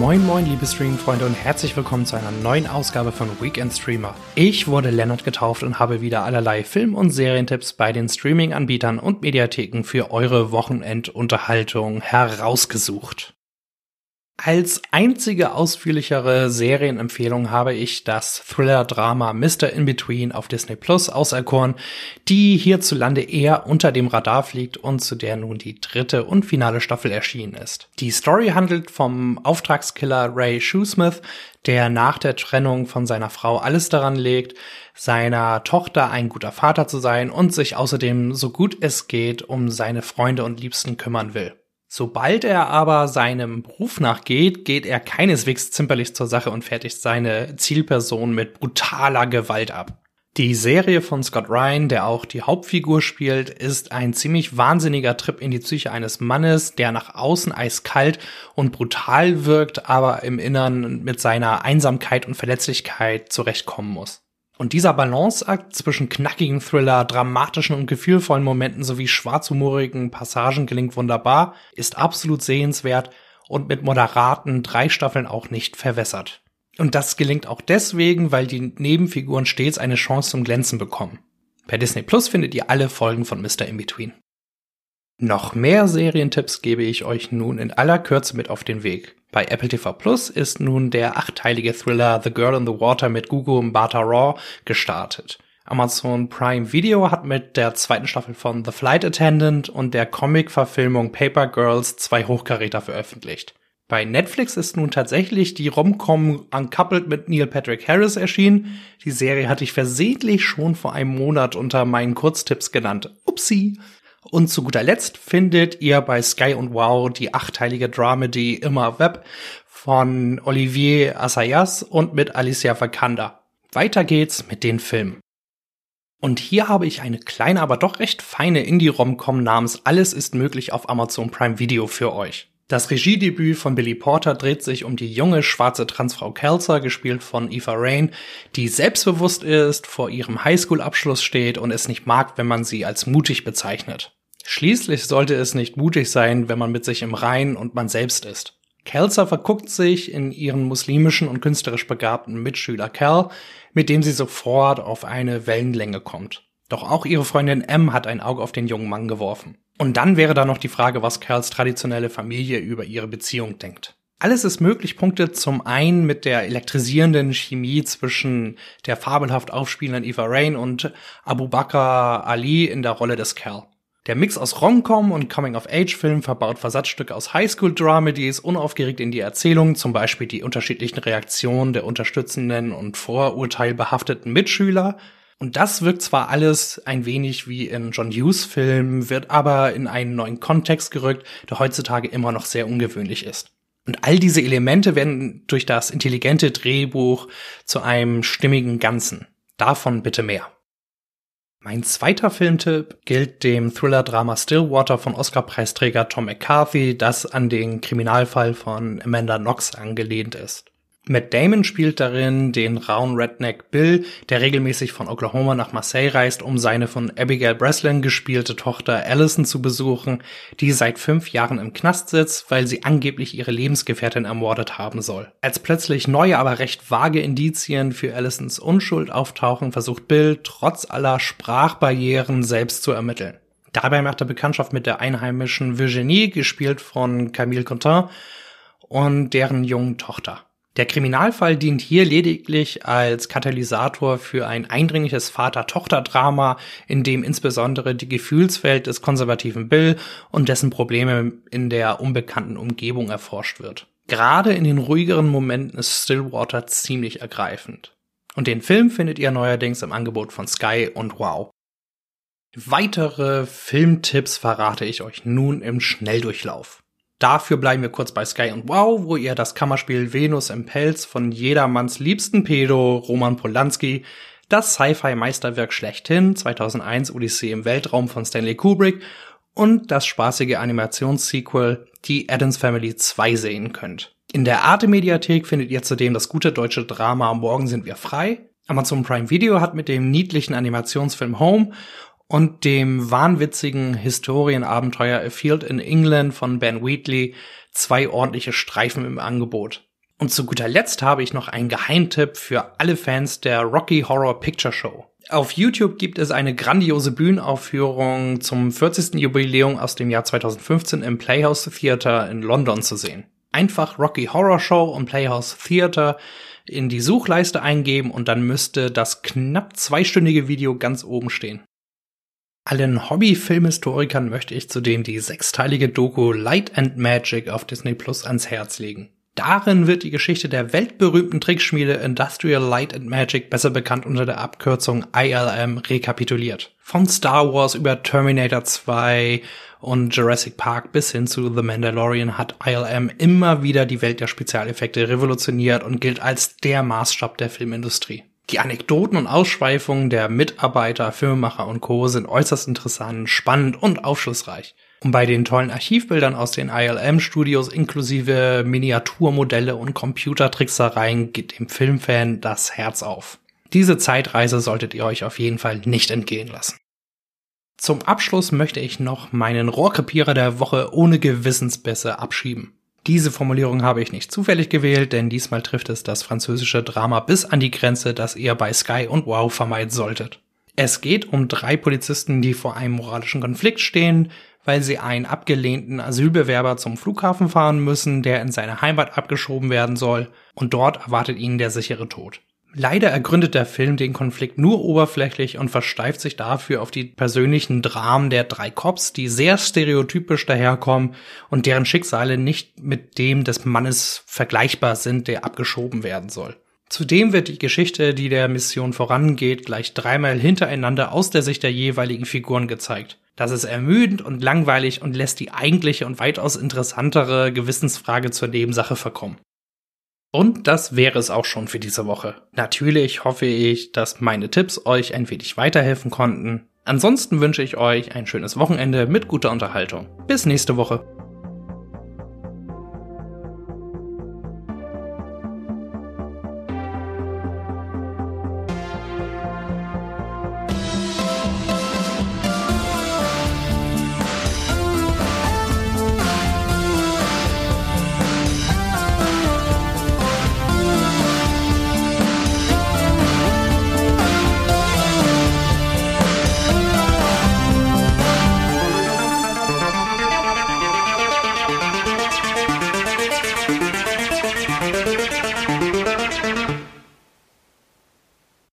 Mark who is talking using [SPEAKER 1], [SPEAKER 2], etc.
[SPEAKER 1] Moin moin liebe Streaming-Freunde und herzlich willkommen zu einer neuen Ausgabe von Weekend Streamer. Ich wurde Leonard getauft und habe wieder allerlei Film- und Serientipps bei den Streaming-Anbietern und Mediatheken für eure Wochenendunterhaltung herausgesucht. Als einzige ausführlichere Serienempfehlung habe ich das Thriller-Drama Mr. In-Between auf Disney Plus auserkoren, die hierzulande eher unter dem Radar fliegt und zu der nun die dritte und finale Staffel erschienen ist. Die Story handelt vom Auftragskiller Ray Shoesmith, der nach der Trennung von seiner Frau alles daran legt, seiner Tochter ein guter Vater zu sein und sich außerdem so gut es geht um seine Freunde und Liebsten kümmern will. Sobald er aber seinem Beruf nachgeht, geht er keineswegs zimperlich zur Sache und fertigt seine Zielperson mit brutaler Gewalt ab. Die Serie von Scott Ryan, der auch die Hauptfigur spielt, ist ein ziemlich wahnsinniger Trip in die Psyche eines Mannes, der nach außen eiskalt und brutal wirkt, aber im Innern mit seiner Einsamkeit und Verletzlichkeit zurechtkommen muss. Und dieser Balanceakt zwischen knackigen Thriller, dramatischen und gefühlvollen Momenten sowie schwarzhumorigen Passagen gelingt wunderbar, ist absolut sehenswert und mit moderaten drei Staffeln auch nicht verwässert. Und das gelingt auch deswegen, weil die Nebenfiguren stets eine Chance zum Glänzen bekommen. Per Disney Plus findet ihr alle Folgen von Mr. In-Between. Noch mehr Serientipps gebe ich euch nun in aller Kürze mit auf den Weg. Bei Apple TV Plus ist nun der achteilige Thriller The Girl in the Water mit Gugu Mbata Raw gestartet. Amazon Prime Video hat mit der zweiten Staffel von The Flight Attendant und der Comic-Verfilmung Paper Girls zwei Hochkaräter veröffentlicht. Bei Netflix ist nun tatsächlich die Romcom Uncoupled mit Neil Patrick Harris erschienen. Die Serie hatte ich versehentlich schon vor einem Monat unter meinen Kurztipps genannt. Upsi. Und zu guter Letzt findet ihr bei Sky und Wow die achteilige Dramedy Immer Web von Olivier Assayas und mit Alicia Vikander. Weiter geht's mit den Filmen. Und hier habe ich eine kleine, aber doch recht feine Indie-Romcom namens Alles ist möglich auf Amazon Prime Video für euch. Das Regiedebüt von Billy Porter dreht sich um die junge schwarze Transfrau Kelser, gespielt von Eva Rain, die selbstbewusst ist, vor ihrem Highschool-Abschluss steht und es nicht mag, wenn man sie als mutig bezeichnet. Schließlich sollte es nicht mutig sein, wenn man mit sich im Reinen und man selbst ist. Kelser verguckt sich in ihren muslimischen und künstlerisch begabten Mitschüler Cal, mit dem sie sofort auf eine Wellenlänge kommt. Doch auch ihre Freundin M hat ein Auge auf den jungen Mann geworfen. Und dann wäre da noch die Frage, was Kerls traditionelle Familie über ihre Beziehung denkt. Alles ist möglich, punktet zum einen mit der elektrisierenden Chemie zwischen der fabelhaft aufspielenden Eva Rain und Abu Bakr Ali in der Rolle des Cal. Der Mix aus Romcom und Coming-of-Age-Film verbaut Versatzstücke aus Highschool-Dramedies unaufgeregt in die Erzählung, zum Beispiel die unterschiedlichen Reaktionen der unterstützenden und vorurteilbehafteten Mitschüler – und das wirkt zwar alles ein wenig wie in John Hughes Filmen, wird aber in einen neuen Kontext gerückt, der heutzutage immer noch sehr ungewöhnlich ist. Und all diese Elemente werden durch das intelligente Drehbuch zu einem stimmigen Ganzen. Davon bitte mehr. Mein zweiter Filmtipp gilt dem Thriller-Drama Stillwater von Oscar-Preisträger Tom McCarthy, das an den Kriminalfall von Amanda Knox angelehnt ist. Matt Damon spielt darin den rauen Redneck Bill, der regelmäßig von Oklahoma nach Marseille reist, um seine von Abigail Breslin gespielte Tochter Allison zu besuchen, die seit fünf Jahren im Knast sitzt, weil sie angeblich ihre Lebensgefährtin ermordet haben soll. Als plötzlich neue, aber recht vage Indizien für Allisons Unschuld auftauchen, versucht Bill trotz aller Sprachbarrieren selbst zu ermitteln. Dabei macht er Bekanntschaft mit der einheimischen Virginie, gespielt von Camille Contin, und deren jungen Tochter. Der Kriminalfall dient hier lediglich als Katalysator für ein eindringliches Vater-Tochter-Drama, in dem insbesondere die Gefühlswelt des konservativen Bill und dessen Probleme in der unbekannten Umgebung erforscht wird. Gerade in den ruhigeren Momenten ist Stillwater ziemlich ergreifend. Und den Film findet ihr neuerdings im Angebot von Sky und Wow. Weitere Filmtipps verrate ich euch nun im Schnelldurchlauf. Dafür bleiben wir kurz bei Sky und Wow, wo ihr das Kammerspiel Venus im Pelz von jedermanns liebsten Pedo, Roman Polanski, das Sci-Fi-Meisterwerk schlechthin, 2001 Odyssee im Weltraum von Stanley Kubrick und das spaßige Animationssequel Die Addams Family 2 sehen könnt. In der Arte-Mediathek findet ihr zudem das gute deutsche Drama Morgen sind wir frei. Amazon Prime Video hat mit dem niedlichen Animationsfilm Home und dem wahnwitzigen Historienabenteuer A Field in England von Ben Wheatley zwei ordentliche Streifen im Angebot. Und zu guter Letzt habe ich noch einen Geheimtipp für alle Fans der Rocky Horror Picture Show. Auf YouTube gibt es eine grandiose Bühnenaufführung zum 40. Jubiläum aus dem Jahr 2015 im Playhouse Theater in London zu sehen. Einfach Rocky Horror Show und Playhouse Theater in die Suchleiste eingeben und dann müsste das knapp zweistündige Video ganz oben stehen. Allen Hobby-Filmhistorikern möchte ich zudem die sechsteilige Doku Light and Magic auf Disney Plus ans Herz legen. Darin wird die Geschichte der weltberühmten Trickschmiede Industrial Light and Magic, besser bekannt unter der Abkürzung ILM, rekapituliert. Von Star Wars über Terminator 2 und Jurassic Park bis hin zu The Mandalorian hat ILM immer wieder die Welt der Spezialeffekte revolutioniert und gilt als der Maßstab der Filmindustrie. Die Anekdoten und Ausschweifungen der Mitarbeiter, Filmemacher und Co. sind äußerst interessant, spannend und aufschlussreich. Und bei den tollen Archivbildern aus den ILM-Studios inklusive Miniaturmodelle und Computertricksereien geht dem Filmfan das Herz auf. Diese Zeitreise solltet ihr euch auf jeden Fall nicht entgehen lassen. Zum Abschluss möchte ich noch meinen Rohrkrepierer der Woche ohne Gewissensbisse abschieben. Diese Formulierung habe ich nicht zufällig gewählt, denn diesmal trifft es das französische Drama bis an die Grenze, das ihr bei Sky und Wow vermeiden solltet. Es geht um drei Polizisten, die vor einem moralischen Konflikt stehen, weil sie einen abgelehnten Asylbewerber zum Flughafen fahren müssen, der in seine Heimat abgeschoben werden soll, und dort erwartet ihnen der sichere Tod. Leider ergründet der Film den Konflikt nur oberflächlich und versteift sich dafür auf die persönlichen Dramen der drei Cops, die sehr stereotypisch daherkommen und deren Schicksale nicht mit dem des Mannes vergleichbar sind, der abgeschoben werden soll. Zudem wird die Geschichte, die der Mission vorangeht, gleich dreimal hintereinander aus der Sicht der jeweiligen Figuren gezeigt. Das ist ermüdend und langweilig und lässt die eigentliche und weitaus interessantere Gewissensfrage zur Nebensache verkommen. Und das wäre es auch schon für diese Woche. Natürlich hoffe ich, dass meine Tipps euch ein wenig weiterhelfen konnten. Ansonsten wünsche ich euch ein schönes Wochenende mit guter Unterhaltung. Bis nächste Woche.